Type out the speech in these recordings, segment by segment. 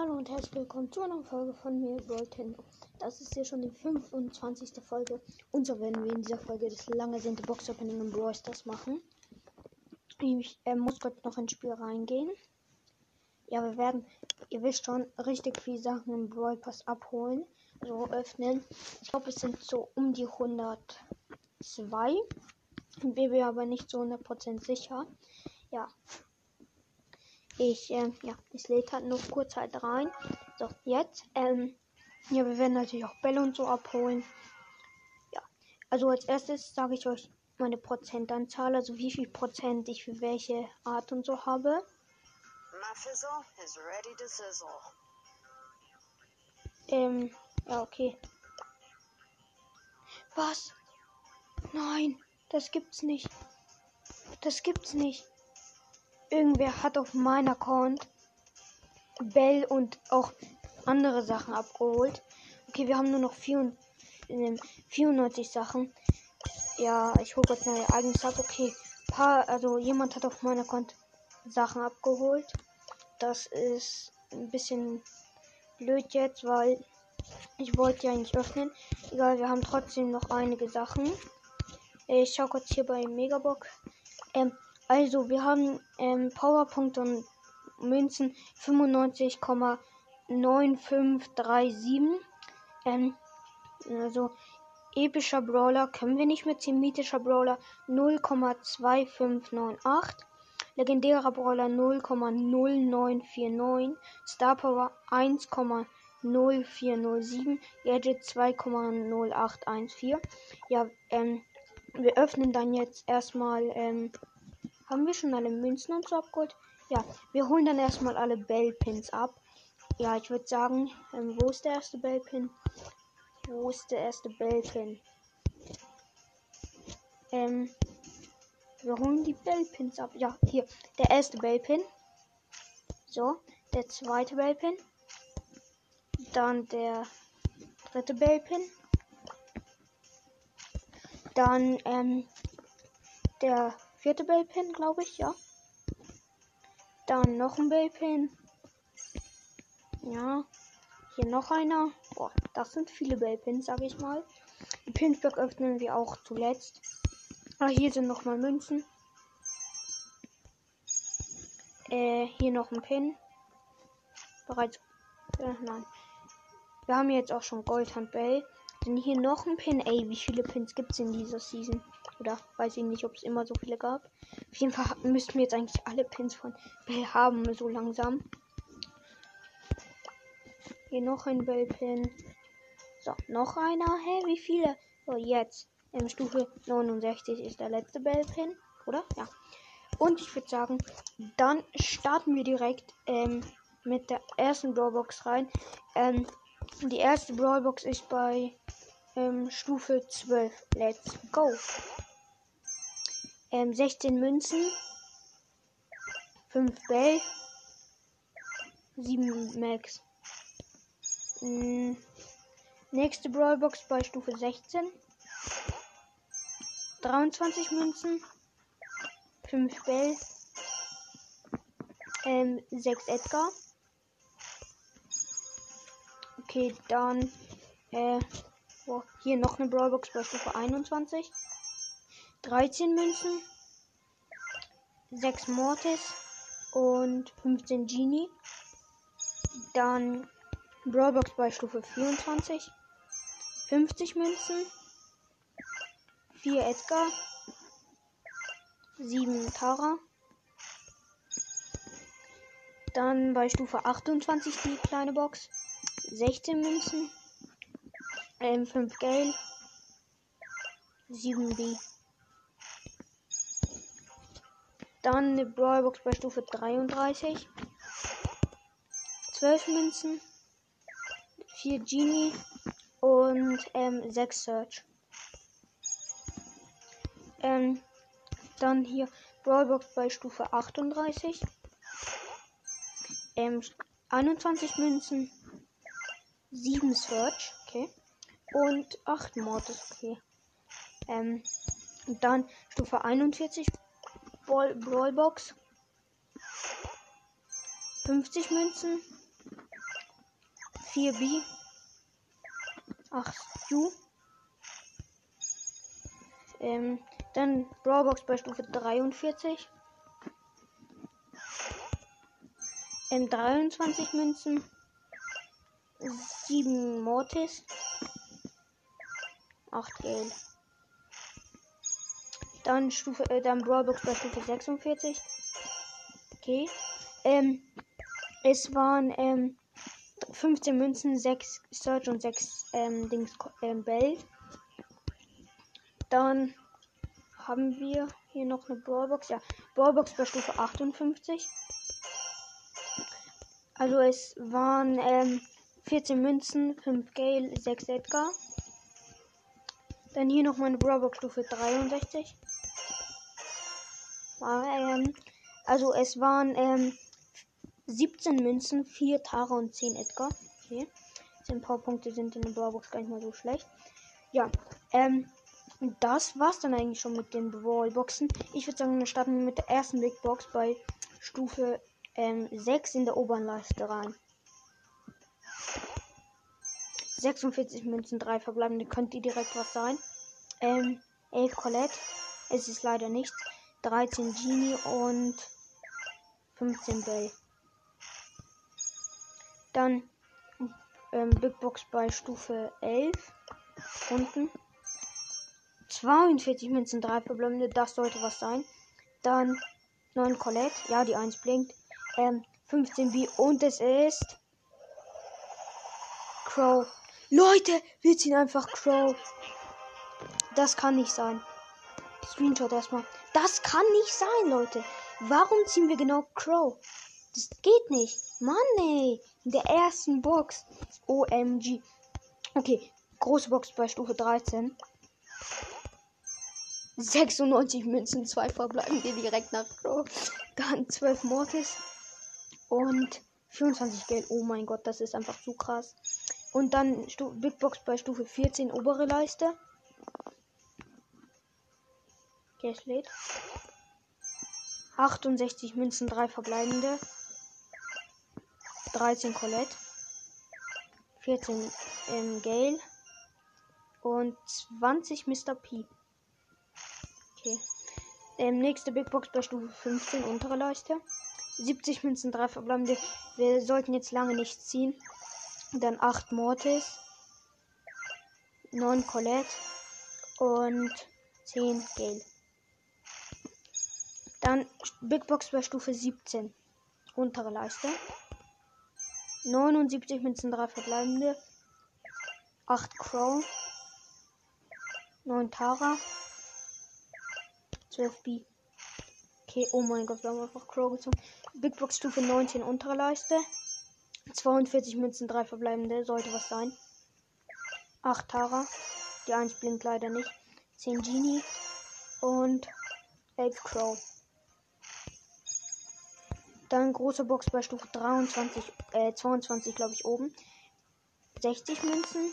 Hallo und herzlich willkommen zu einer Folge von mir, Nintendo. Das ist hier schon die 25. Folge. Und so werden wir in dieser Folge das lange sehnte Box Opening in Brawl Stars machen. Ich äh, muss kurz noch ins Spiel reingehen. Ja, wir werden, ihr wisst schon, richtig viele Sachen im Brawl Pass abholen. So öffnen. Ich glaube, es sind so um die 102. Bin mir aber nicht so 100% sicher. Ja, ich, ähm, ja, es lädt halt noch kurz halt rein. So, jetzt, ähm, ja, wir werden natürlich auch Bälle und so abholen. Ja, also als erstes sage ich euch meine Prozentanzahl, also wie viel Prozent ich für welche Art und so habe. Ähm, ja, okay. Was? Nein, das gibt's nicht. Das gibt's nicht irgendwer hat auf meinem Account Bell und auch andere Sachen abgeholt. Okay, wir haben nur noch 94 Sachen. Ja, ich hole jetzt meine eigene Sache. Okay, paar, also jemand hat auf meiner Account Sachen abgeholt. Das ist ein bisschen blöd jetzt, weil ich wollte ja nicht öffnen. Egal, wir haben trotzdem noch einige Sachen. Ich schau kurz hier bei Megabox. Ähm, also, wir haben ähm, Powerpunkte und Münzen 95,9537. Ähm, also, epischer Brawler können wir nicht ziehen. Mythischer Brawler 0,2598. Legendärer Brawler 0,0949. Star Power 1,0407. Gadget 2,0814. Ja, ähm, wir öffnen dann jetzt erstmal ähm, haben wir schon alle Münzen und so abgeholt? Ja, wir holen dann erstmal alle Bellpins ab. Ja, ich würde sagen, ähm, wo ist der erste Bellpin? Wo ist der erste Bellpin? Ähm, wir holen die Bellpins ab. Ja, hier, der erste Bellpin. So, der zweite Bellpin. Dann der dritte Bellpin. Dann, ähm, der vierte Bellpin, glaube ich, ja. Dann noch ein Bellpin. Ja. Hier noch einer. Boah, das sind viele Bellpins, sage ich mal. Die Pinsberg öffnen wir auch zuletzt. Ah, hier sind noch mal Münzen. Äh, hier noch ein Pin. Bereits. Äh, nein. Wir haben jetzt auch schon Goldhand Bell. Denn hier noch ein Pin. Ey, wie viele Pins gibt es in dieser Season? Oder weiß ich nicht, ob es immer so viele gab. Auf jeden Fall müssten wir jetzt eigentlich alle Pins von Bell haben, so langsam. Hier noch ein Bellpin. So, noch einer. Hä, wie viele? So, jetzt. Ähm, Stufe 69 ist der letzte Bellpin. Oder? Ja. Und ich würde sagen, dann starten wir direkt ähm, mit der ersten Brawlbox rein. Ähm, die erste Brawlbox ist bei ähm, Stufe 12. Let's go. Ähm, 16 Münzen. 5 Bell. 7 Max. Mhm. Nächste Brawlbox bei Stufe 16. 23 Münzen. 5 Bell. Ähm, 6 Edgar. Okay, dann. Äh, oh, hier noch eine Brawlbox bei Stufe 21. 13 Münzen, 6 Mortis und 15 Genie. Dann Brawlbox bei Stufe 24. 50 Münzen, 4 Edgar, 7 Tara. Dann bei Stufe 28 die kleine Box. 16 Münzen, 5 Gale, 7 B. Dann eine Brawlbox bei Stufe 33. 12 Münzen. 4 Genie. Und ähm, 6 Search. Ähm, dann hier Brawlbox bei Stufe 38. Ähm, 21 Münzen. 7 Search. Okay. Und 8 Mortis. Okay. Ähm, und dann Stufe 41 Ball, Brawlbox. 50 Münzen. 4 B. 8 Stu. Ähm, dann Brawlbox bei Stufe 43. Ähm, 23 Münzen. 7 Mortis. 8 Geld. Dann Stufe, äh, dann Brawlbox bei Stufe 46. Okay. Ähm, es waren ähm, 15 Münzen, 6 Search und 6 ähm, Dings ähm, Bell. Dann haben wir hier noch eine Brawlbox. Ja, Brawlbox bei Stufe 58. Also es waren ähm, 14 Münzen, 5 Gale, 6 Edgar. Dann hier noch meine Brawlbox Stufe 63. Ähm, also es waren ähm, 17 Münzen, 4 Tara und 10 Edgar. Okay. 10 Powerpunkte sind in der Brawlbox gar nicht mal so schlecht. Ja, ähm, das war's dann eigentlich schon mit den Brawlboxen. Ich würde sagen, wir starten mit der ersten Big Box bei Stufe ähm, 6 in der oberen Leiste rein. 46 Münzen, 3 verbleibende. Könnte direkt was sein. Ähm, 11 Colette. Es ist leider nichts. 13 Genie und 15 Bell. Dann ähm, Big Box bei Stufe 11. Unten. 42 Münzen, 3 verbleibende. Das sollte was sein. Dann 9 Colette. Ja, die 1 blinkt. Ähm, 15 B und es ist Crow. Leute, wir ziehen einfach Crow. Das kann nicht sein. Screenshot erstmal. Das kann nicht sein, Leute. Warum ziehen wir genau Crow? Das geht nicht. Mann, ey. In der ersten Box. OMG. Okay. Große Box bei Stufe 13. 96 Münzen, 2 verbleiben wir direkt nach Crow. Dann 12 Mortis. Und 24 Geld. Oh mein Gott, das ist einfach zu krass. Und dann Stu Big Box bei Stufe 14, obere Leiste. Es lädt. 68 Münzen, 3 verbleibende. 13 Colette. 14 ähm, Gale. Und 20 Mr. P. Okay. Ähm, nächste Big Box bei Stufe 15, untere Leiste. 70 Münzen, 3 verbleibende. Wir sollten jetzt lange nicht ziehen. Dann 8 Mortis. 9 Colette. Und 10 Gale. Dann Big Box bei Stufe 17. Untere Leiste. 79 Münzen, 3 verbleibende. 8 Crow. 9 Tara. 12 B. Okay, oh mein Gott, wir haben einfach Crow gezogen. Big Box Stufe 19, untere Leiste. 42 Münzen, 3 verbleibende. Sollte was sein. 8 Tara. Die 1 blinkt leider nicht. 10 Genie. Und 11 Crow. Dann große Box bei Stufe 23, äh, 22, glaube ich, oben. 60 Münzen.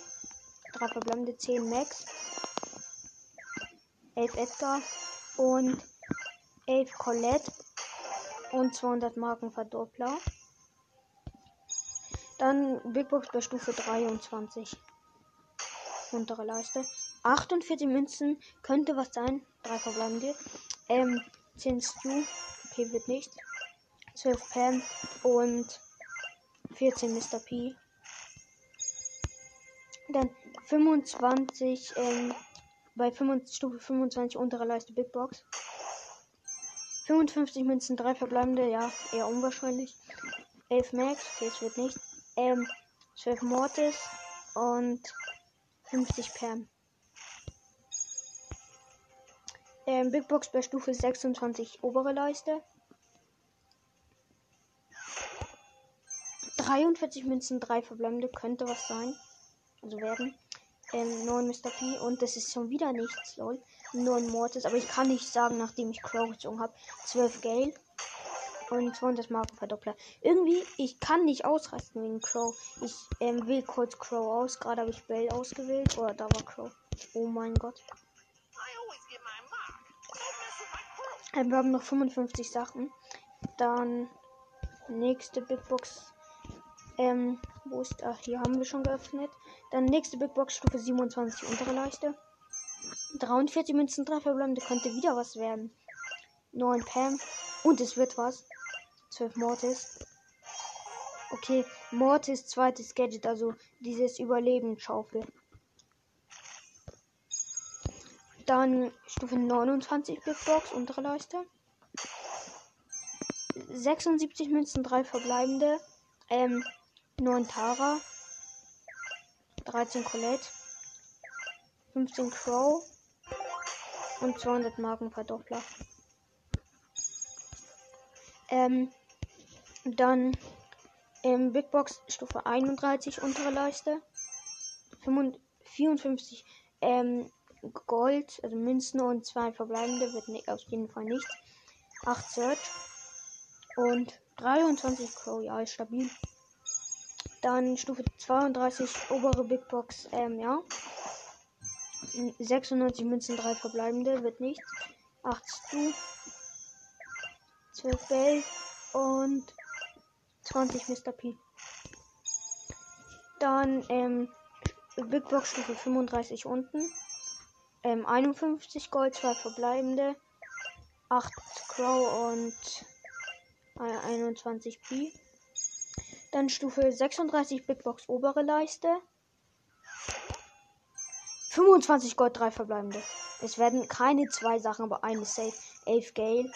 3 verbleibende 10 Max. 11 Edgar. Und 11 Colette. Und 200 Marken Verdoppler. Dann Big Box bei Stufe 23. Untere Leiste. 48 Münzen. Könnte was sein. 3 verbleibende. Ähm, 10 Stu. Okay, wird nicht. 12 Pam und 14 Mr. P. Dann 25, ähm, bei 25, Stufe 25 untere Leiste Big Box. 55 Münzen, 3 verbleibende, ja, eher unwahrscheinlich. 11 Max, okay, es wird nicht. Ähm, 12 Mortis und 50 Pam. Ähm, Big Box bei Stufe 26 obere Leiste. 43 Münzen, 3 verbleibende, könnte was sein. Also werden. Ähm, 9 Mr. P und das ist schon wieder nichts, lol. 9 Mortis, aber ich kann nicht sagen, nachdem ich Crow gezogen habe. 12 Gale und 200 Markenverdoppler. Irgendwie, ich kann nicht ausrasten wegen Crow. Ich ähm, wähle kurz Crow aus. Gerade habe ich Bell ausgewählt. Oder da war Crow. Oh mein Gott. Ähm, wir haben noch 55 Sachen. Dann nächste Big Box Ähm, wo ist. Ach, hier haben wir schon geöffnet. Dann nächste Big Box Stufe 27, untere Leiste. 43 Münzen, 3 verbleibende, könnte wieder was werden. 9 Pam. Und es wird was. 12 Mortis. Okay, Mortis zweites Gadget, also dieses Überlebensschaufel. Dann Stufe 29 Big Box, untere Leiste. 76 Münzen, 3 verbleibende. Ähm, 9 Tara. 13 Colette. 15 Crow. Und 200 Markenverdoppler. Ähm, dann ähm, Big Box Stufe 31 untere Leiste. 54 ähm, Gold, also Münzen und zwei verbleibende wird nicht, auf jeden Fall nichts. 8 Search und 23 Crow, ja, ist stabil. Dann Stufe 32, obere Big Box, ähm, ja. 96 Münzen, 3 verbleibende, wird nichts. 8 Stu, 12 Bell und 20 Mr. P. Dann, ähm, Big Box Stufe 35 unten. Ähm, 51 Gold, 2 verbleibende. 8 Crow und 21 P. Dann Stufe 36 Big Box obere Leiste. 25 Gold, 3 verbleibende. Es werden keine zwei Sachen, aber eine safe. 11 Gale.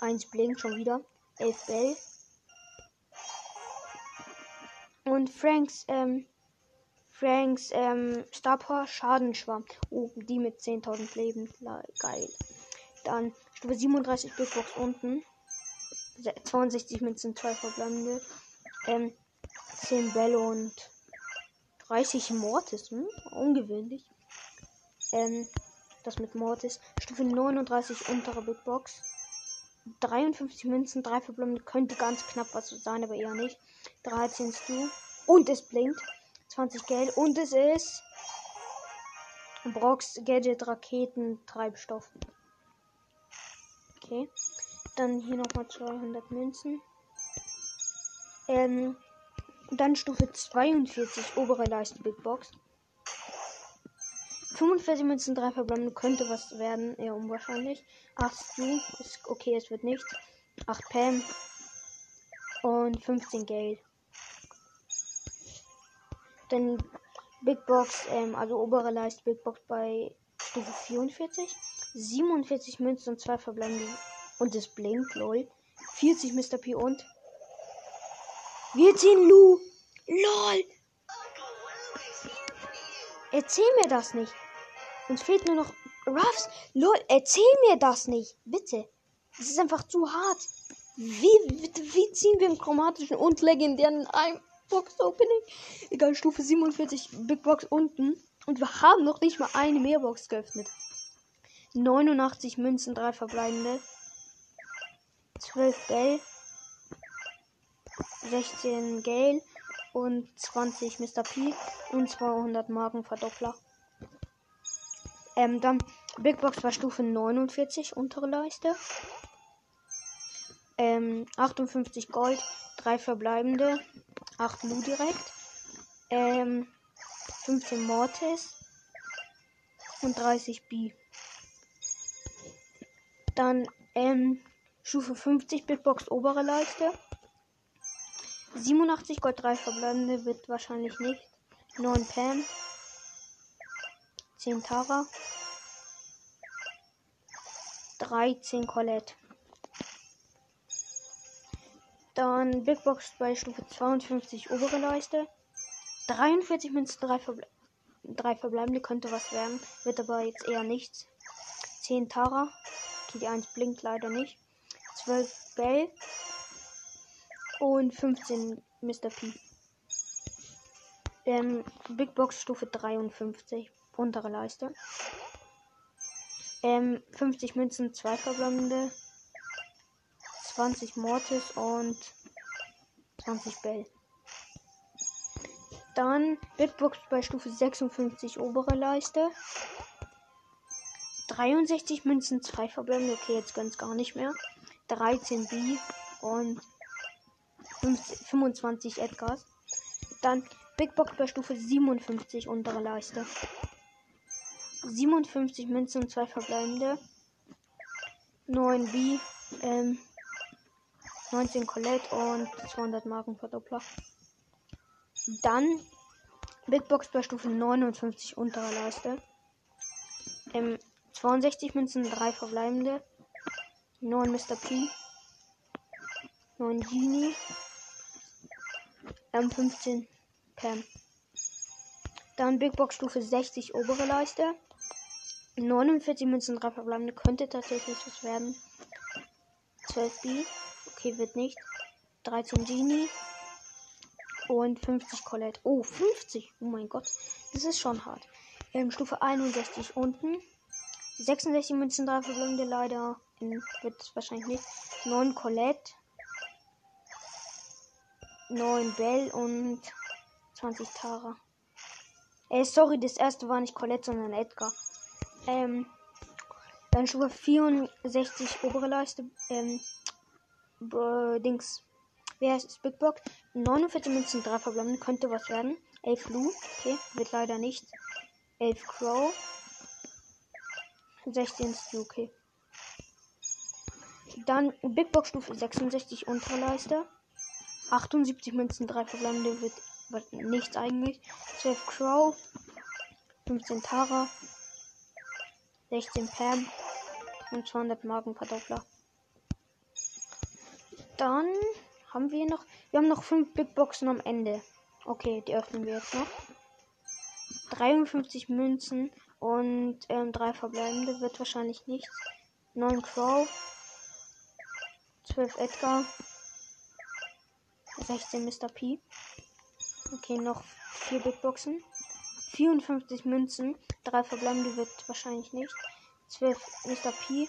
1 Blink schon wieder. 11 Bell. Und Franks, ähm, Franks, ähm, Star Schadenschwamm. Oh, die mit 10.000 Leben. Geil. Dann Stufe 37 Big Box unten. 62 Münzen, 2 verbleibende. Ähm, 10 Bälle und 30 Mortis. Hm? Ungewöhnlich. Ähm, das mit Mortis. Stufe 39 untere Big Box. 53 Münzen, 3 verbleibende. Könnte ganz knapp was sein, aber eher nicht. 13 Stu. Und es blinkt. 20 Geld. Und es ist. Brox Gadget Raketen Treibstoff. Okay. Dann hier nochmal 200 Münzen. Ähm, dann Stufe 42, obere Leiste Big Box. 45 Münzen, 3 verbleibende könnte was werden, eher unwahrscheinlich. 8 Stu, ist okay, es wird nichts. 8 Pam und 15 Geld. Dann Big Box, ähm, also obere Leiste Big Box bei Stufe 44. 47 Münzen und 2 verbleibende und es blinkt, lol. 40 Mr. P und. Wir ziehen Lu. Lol. Erzähl mir das nicht. Uns fehlt nur noch Ruffs. Lol, erzähl mir das nicht. Bitte. Das ist einfach zu hart. Wie, wie, wie ziehen wir einen chromatischen und legendären ein Box Opening? Egal, Stufe 47, Big Box unten. Und wir haben noch nicht mal eine Mehrbox geöffnet. 89 Münzen, drei verbleibende. 12 Bell, 16 Gale und 20 Mr. P und 200 Markenverdoppler. Ähm, dann Big Box war Stufe 49, untere Leiste. Ähm, 58 Gold, 3 verbleibende, 8 Lu direkt. Ähm, 15 Mortis und 30 B. Dann, ähm, Stufe 50 Big Box obere Leiste. 87 Gold 3 verbleibende wird wahrscheinlich nicht. 9 Pam. 10 Tara. 13 Colette. Dann Big Box bei Stufe 52 obere Leiste. 43 Münzen, 3, Verble 3 verbleibende könnte was werden. Wird aber jetzt eher nichts. 10 Tara. Okay, die 1 blinkt leider nicht. 12 Bell und 15 Mr. P. Ähm, Big Box Stufe 53, untere Leiste. Ähm, 50 Münzen, 2 verbleibende, 20 Mortis und 20 Bell. Dann Big Box bei Stufe 56, obere Leiste. 63 Münzen, 2 verbleibende. Okay, jetzt ganz gar nicht mehr. 13 B und 50, 25 Edgars. Dann Big Box bei Stufe 57 untere Leiste. 57 Münzen und zwei verbleibende. 9 B, ähm, 19 Colette und 200 Marken Verdoppler. Dann Big Box bei Stufe 59 unterer Leiste. Ähm, 62 Münzen, 3 verbleibende. 9 Mr. P. 9 Genie. Ähm, 15 Pam. Dann Big Box Stufe 60 obere Leiste. 49 Münzen, 3 verbleibende. Könnte tatsächlich was werden. 12 B. Okay, wird nicht. 13 Genie. Und 50 Colette. Oh, 50. Oh mein Gott. Das ist schon hart. Ähm, Stufe 61 unten. 66 Münzen, 3 verbleibende leider. In, wird es wahrscheinlich nicht. 9 Colette. 9 Bell und 20 Tara. Äh, sorry, das erste war nicht Colette, sondern Edgar. Ähm, dann Stufe 64 obere Leiste. Ähm, Dings. Wer ist Big Box? 49 Münzen, 3 verbleiben. Könnte was werden. 11 Lu. Okay, wird leider nicht. 11 Crow. 16 Stu. Okay. Dann Big Box Stufe 66 untere Leiste. 78 Münzen, 3 verbleibende wird, wird nichts eigentlich. 12 Crow. 15 Tara. 16 Pam. Und 200 Marken Verdoppler. Dann haben wir noch. Wir haben noch 5 Big Boxen am Ende. Okay, die öffnen wir jetzt noch. 53 Münzen und ähm, 3 verbleibende wird wahrscheinlich nichts. 9 Crow. 12 Edgar. 16 Mr. P. Okay, noch 4 Big Boxen. 54 Münzen. 3 verbleibende wird wahrscheinlich nicht. 12 Mr. P.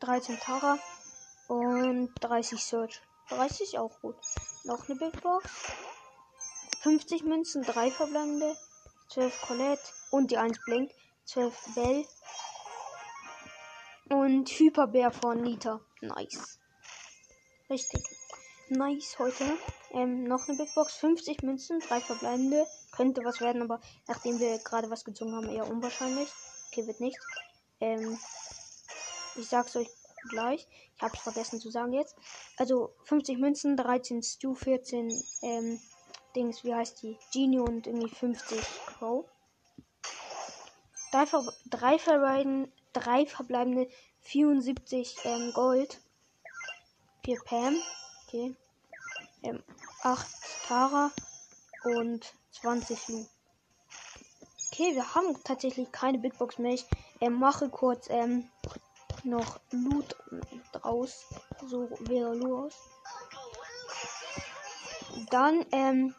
13 Tara. Und 30 Search. 30 auch gut. Noch eine Big Box. 50 Münzen, 3 verbleibende. 12 Colette und die 1 Blink. 12 Bell. Und Hyperbär von Nita. Nice. Richtig. Nice heute. Ähm, noch eine Big Box. 50 Münzen, 3 verbleibende. Könnte was werden, aber nachdem wir gerade was gezogen haben, eher unwahrscheinlich. Okay, wird nicht. Ähm, ich sag's euch gleich. Ich habe es vergessen zu sagen jetzt. Also 50 Münzen, 13 Stu, 14 ähm, Dings, wie heißt die? Genie und irgendwie 50 Crow. Drei, ver drei, verbleibende, drei verbleibende 74 ähm, Gold. 4 Pam. Okay. Ähm, 8 Tara und 20 Lu. Okay, wir haben tatsächlich keine Big Box mehr. Ich ähm, mache kurz ähm, noch Loot draus. So wäre los. Dann ähm,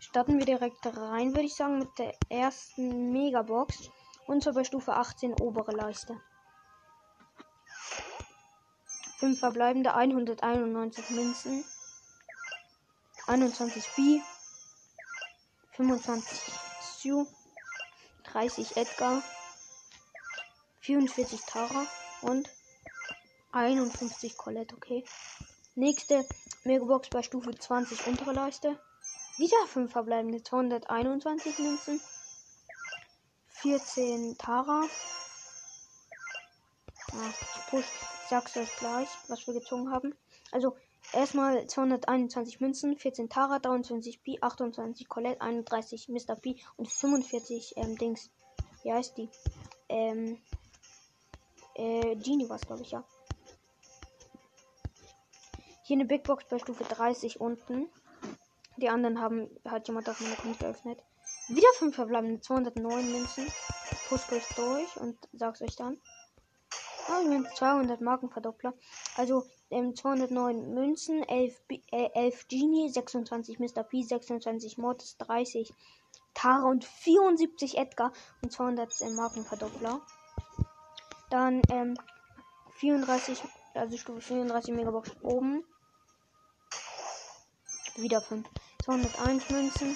starten wir direkt rein, würde ich sagen, mit der ersten Megabox. Und zwar bei Stufe 18 obere Leiste. 5 verbleibende 191 Münzen. 21 B. 25 Stu. 30 Edgar. 44 Tara und 51 Colette, okay. Nächste Megabox bei Stufe 20 untere Leiste. Wieder 5 verbleibende 221 Münzen. 14 Tara. Ah, ich push, ich sag's euch gleich, was wir gezogen haben. Also erstmal 221 Münzen, 14 Tara, 23 B, 28 Colette, 31 Mr. P und 45 ähm, Dings. Wie heißt die? Ähm, äh, Genie war es, glaube ich, ja. Hier eine Big Box bei Stufe 30 unten. Die anderen haben, hat jemand auf meiner Konto geöffnet. Wieder 5 verbleibende 209 Münzen. Push kurz durch und sag's euch dann. Oh, 200 Markenverdoppler. Also ähm, 209 Münzen, 11, äh, 11 Genie, 26 Mr. P, 26 Mortis, 30 Tara und 74 Edgar und 200 äh, Markenverdoppler. Dann ähm, 34, also Stufe 34 Megabox oben. Wieder 5. 201 Münzen.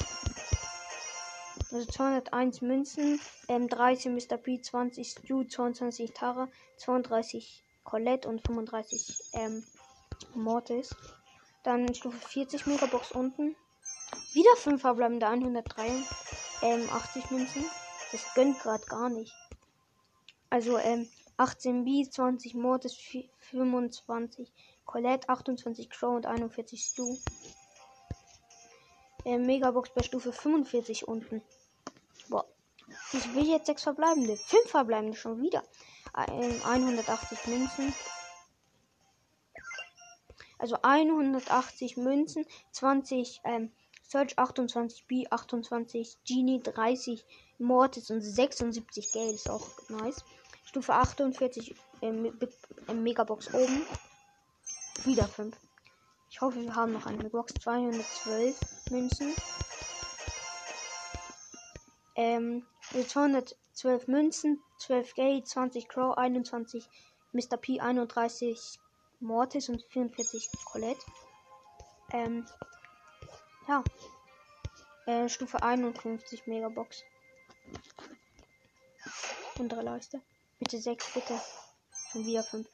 Also 201 Münzen. Ähm, 30 Mr. P, 20 Stu, 22 Tara, 32 Colette und 35 ähm, Mortis. Dann Stufe 40 Megabox unten. Wieder 5 verbleibende 103. Ähm, 80 Münzen. Das gönnt gerade gar nicht. Also, ähm, 18 B, 20 Mortis, 25 Colette, 28 Crow und 41 Stu. Äh, Megabox bei Stufe 45 unten. Ich will jetzt 6 verbleibende. 5 verbleibende schon wieder. Ähm, 180 Münzen. Also 180 Münzen, 20 ähm, Search, 28 B, 28 Genie, 30 Mortis und 76 Geld. Ist auch nice. Stufe 48 ähm, ähm, Megabox oben. Wieder 5. Ich hoffe, wir haben noch eine Box. 212 Münzen. Ähm, 212 Münzen, 12 Geld, 20 Crow, 21 Mr. P, 31 Mortis und 44 Colette. Ähm, ja. Äh, Stufe 51 Megabox. Untere Leiste. Bitte 6, bitte. Schon wieder 5.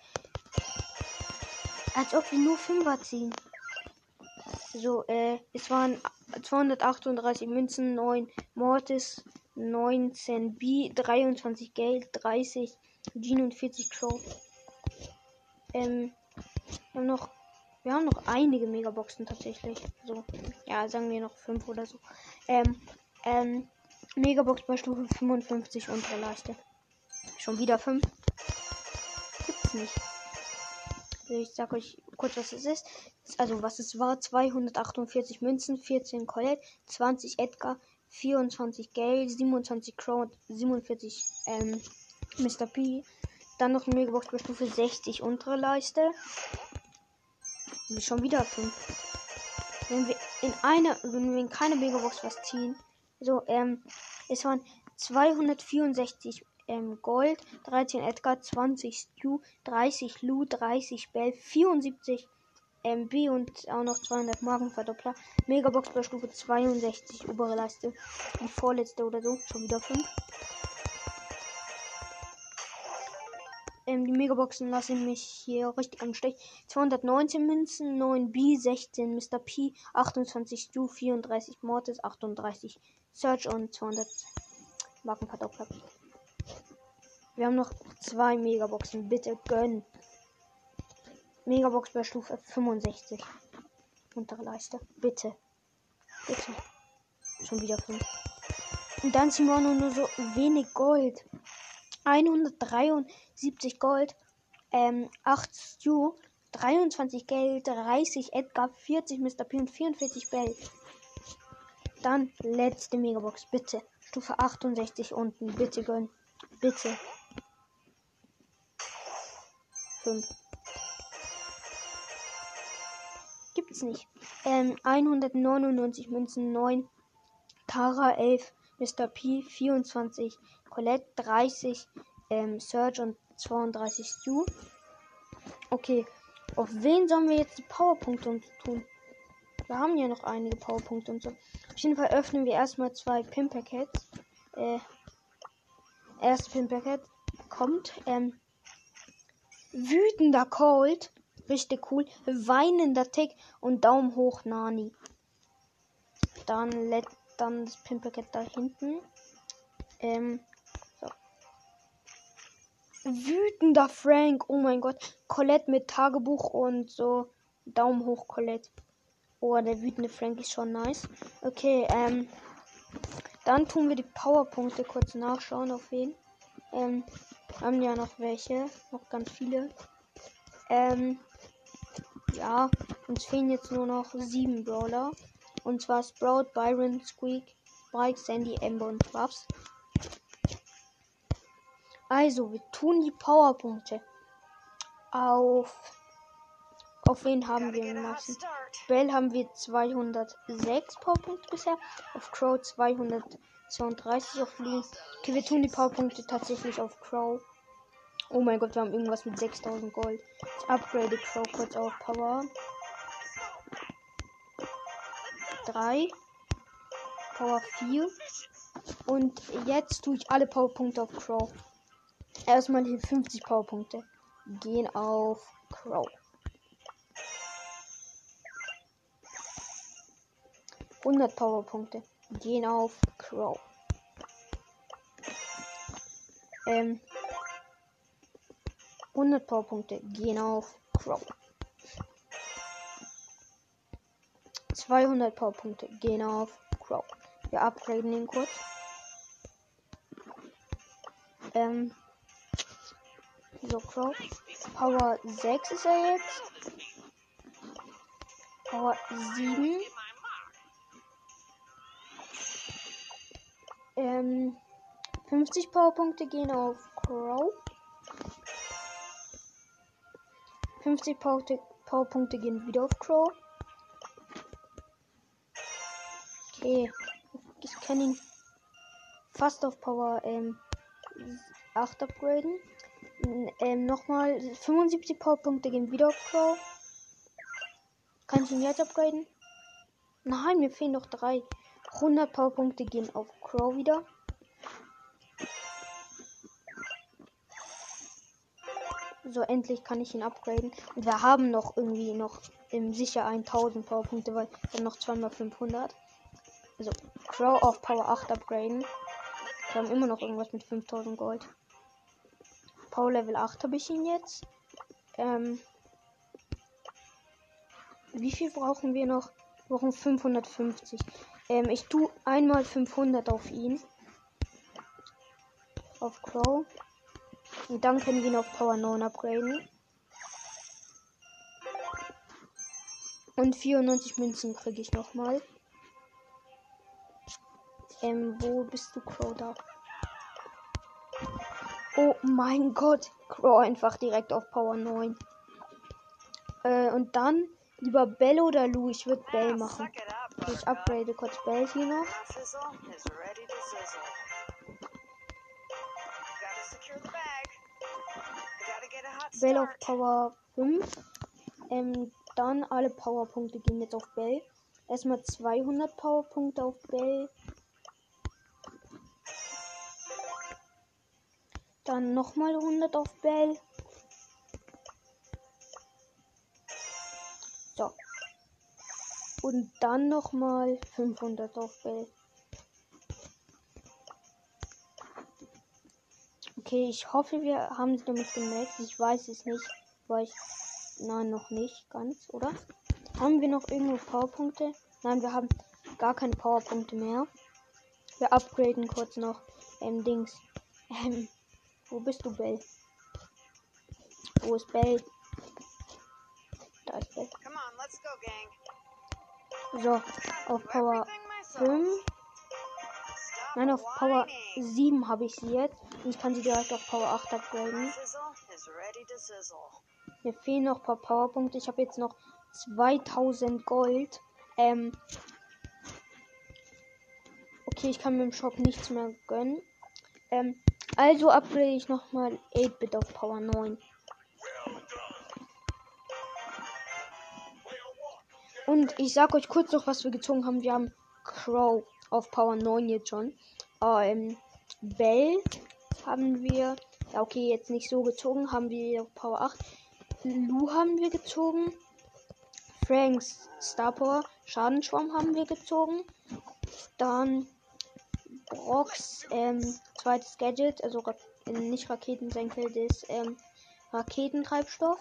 Als ob wir nur 5er ziehen. So, äh, es waren 238 Münzen, 9 Mortis, 19 B, 23 Geld, 30 Jean und 40 Crow. Ähm, wir haben noch, wir haben noch einige Megaboxen tatsächlich. So, ja, sagen wir noch 5 oder so. Ähm, ähm, Megabox bei Stufe 55 untere Leiste. Schon wieder 5. Gibt's nicht. Ich sag euch kurz, was es ist. Also, was es war: 248 Münzen, 14 Colette, 20 Edgar, 24 Gale, 27 Crow, 47 ähm, Mr. P. Dann noch eine Megabox bei Stufe 60 untere Leiste. Und schon wieder 5. Wenn wir in einer, wenn wir in keine Megabox was ziehen. So, ähm, es waren 264 ähm, Gold, 13 Edgar, 20 Stu, 30 Lu, 30 Bell, 74 MB und auch noch 200 Markenverdoppler. Megabox bei Stufe 62, obere Leiste. Die vorletzte oder so, schon wieder 5. Ähm, die Megaboxen lassen mich hier richtig am Stich. 219 Münzen, 9 B, 16 Mr. P, 28 Stu, 34 Mortis, 38 Search und 200 Markenverdoppler. Wir haben noch zwei Megaboxen. Bitte gönn. Megabox bei Stufe 65. Untere Leiste. Bitte. Bitte. Schon wieder 5. Und dann sind wir nur, so wenig Gold. 173 Gold. Ähm, 8 Stu. 23 Geld. 30 Edgar. 40 Mr. P und 44 Bell. Dann letzte Megabox. Bitte. Stufe 68 unten. Bitte gönn. Bitte. 5. Nicht. Ähm, 199 Münzen, 9. Tara 11. Mr. P 24. Colette 30. Ähm, Surge und 32 Stu. Okay. Auf wen sollen wir jetzt die Powerpunkte tun? Wir haben ja noch einige Powerpunkte und so. Auf jeden Fall öffnen wir erstmal zwei Pin-Packets. Äh, erst Pin-Packet kommt. Ähm, Wütender Cold. Richtig cool. Weinender Tick und Daumen hoch Nani. Dann, let, dann das Pimpacket da hinten. Ähm, so. Wütender Frank. Oh mein Gott. Colette mit Tagebuch und so. Daumen hoch Colette. Oh, der wütende Frank ist schon nice. Okay, ähm. Dann tun wir die Powerpunkte kurz nachschauen auf wen. Ähm, haben ja noch welche. Noch ganz viele. Ähm. Ja, uns fehlen jetzt nur noch sieben Brawler. Und zwar Sprout, Byron, Squeak, Spike, Sandy, Ember und Buffs. Also, wir tun die Powerpunkte auf. Auf wen haben wir Massen? Bell haben wir 206 Powerpunkte bisher. Auf Crow 232 auf Lee. Okay, wir tun die Powerpunkte tatsächlich auf Crow. Oh mein Gott, wir haben irgendwas mit 6000 Gold. Ich upgrade Crow kurz auf Power. 3. Power 4. Und jetzt tue ich alle Powerpunkte auf Crow. Erstmal die 50 Powerpunkte gehen auf Crow. Hundert Powerpunkte gehen auf Crow. Ähm, 100 Powerpunkte gehen auf Crow. 200 Powerpunkte gehen auf Crow. Wir upgraden ihn kurz. Ähm, so, Crow. Power 6 ist er jetzt. Power 7. Ähm, 50 Powerpunkte gehen auf Crow. 50 Powerpunkte, gehen wieder auf Crow. Okay. Ich kann ihn fast auf Power ähm, 8 upgraden. Ähm, nochmal 75 Powerpunkte gehen wieder auf Crow. Kann ich ihn jetzt upgraden? Nein, mir fehlen noch drei. 100 Powerpunkte gehen auf Crow wieder. So, endlich kann ich ihn upgraden. Und wir haben noch irgendwie noch im sicher 1000 Powerpunkte, weil dann noch zweimal 500. Also, Crow auf Power 8 upgraden. Wir haben immer noch irgendwas mit 5000 Gold. Power Level 8 habe ich ihn jetzt. Ähm, wie viel brauchen wir noch? Wir brauchen 550. Ähm, ich tue einmal 500 auf ihn. Auf Crow. Und dann können wir ihn auf Power 9 upgraden. Und 94 Münzen kriege ich nochmal. Ähm, wo bist du, Crow, da? Oh mein Gott. Crow einfach direkt auf Power 9. Äh, und dann lieber Bell oder Lou. Ich würde Bell machen. Ich upgrade kurz Bell hier noch. Bell auf Power 5. Ähm, dann alle Powerpunkte gehen jetzt auf Bell. Erstmal 200 Powerpunkte auf Bell. Dann nochmal 100 auf Bell. So. Und dann nochmal 500 auf Bell. Okay, ich hoffe, wir haben es damit gemerkt. Ich weiß es nicht, weil ich. Nein, noch nicht ganz, oder? Haben wir noch irgendwo Powerpunkte? Nein, wir haben gar keine Powerpunkte mehr. Wir upgraden kurz noch. Ähm, Dings. Ähm, wo bist du, Bell? Wo ist Bell? Da ist Bell. So, auf Power 5. Nein, auf Power 7 habe ich sie jetzt. Und ich kann sie direkt auf Power 8 upgraden. Mir fehlen noch ein paar Powerpunkte. Ich habe jetzt noch 2000 Gold. Ähm. Okay, ich kann mir im Shop nichts mehr gönnen. Ähm, also upgrade ich nochmal 8-Bit auf Power 9. Und ich sag euch kurz noch, was wir gezogen haben. Wir haben Crow auf Power 9 jetzt schon. Ähm, Bell haben wir. Ja, okay, jetzt nicht so gezogen. Haben wir auf Power 8. Lu haben wir gezogen. Franks Star Power Schadenschwamm haben wir gezogen. Dann Brox ähm, zweites Gadget, also äh, nicht Raketensenkel, das ähm, Raketentreibstoff.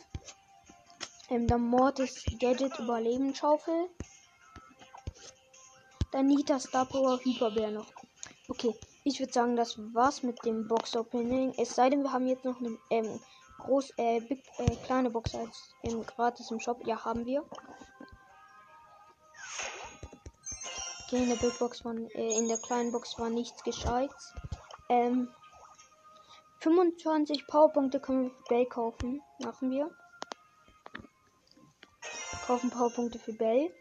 Ähm, dann Mortis Gadget Überlebensschaufel. Dann Nita Star Power Hyperbär noch. Okay, ich würde sagen, das war's mit dem Box Opening. Es sei denn, wir haben jetzt noch eine ähm, groß, äh, big, äh, kleine Box als im gratis im Shop. Ja, haben wir. Okay, in der Big Box war, äh, in der kleinen Box war nichts Gescheites. Ähm, 25 Powerpunkte können wir für Bell kaufen. Machen wir. Kaufen Powerpunkte für Bell.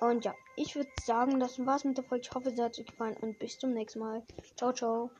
Und ja, ich würde sagen, das war's mit der Folge. Ich hoffe, es hat euch gefallen und bis zum nächsten Mal. Ciao, ciao.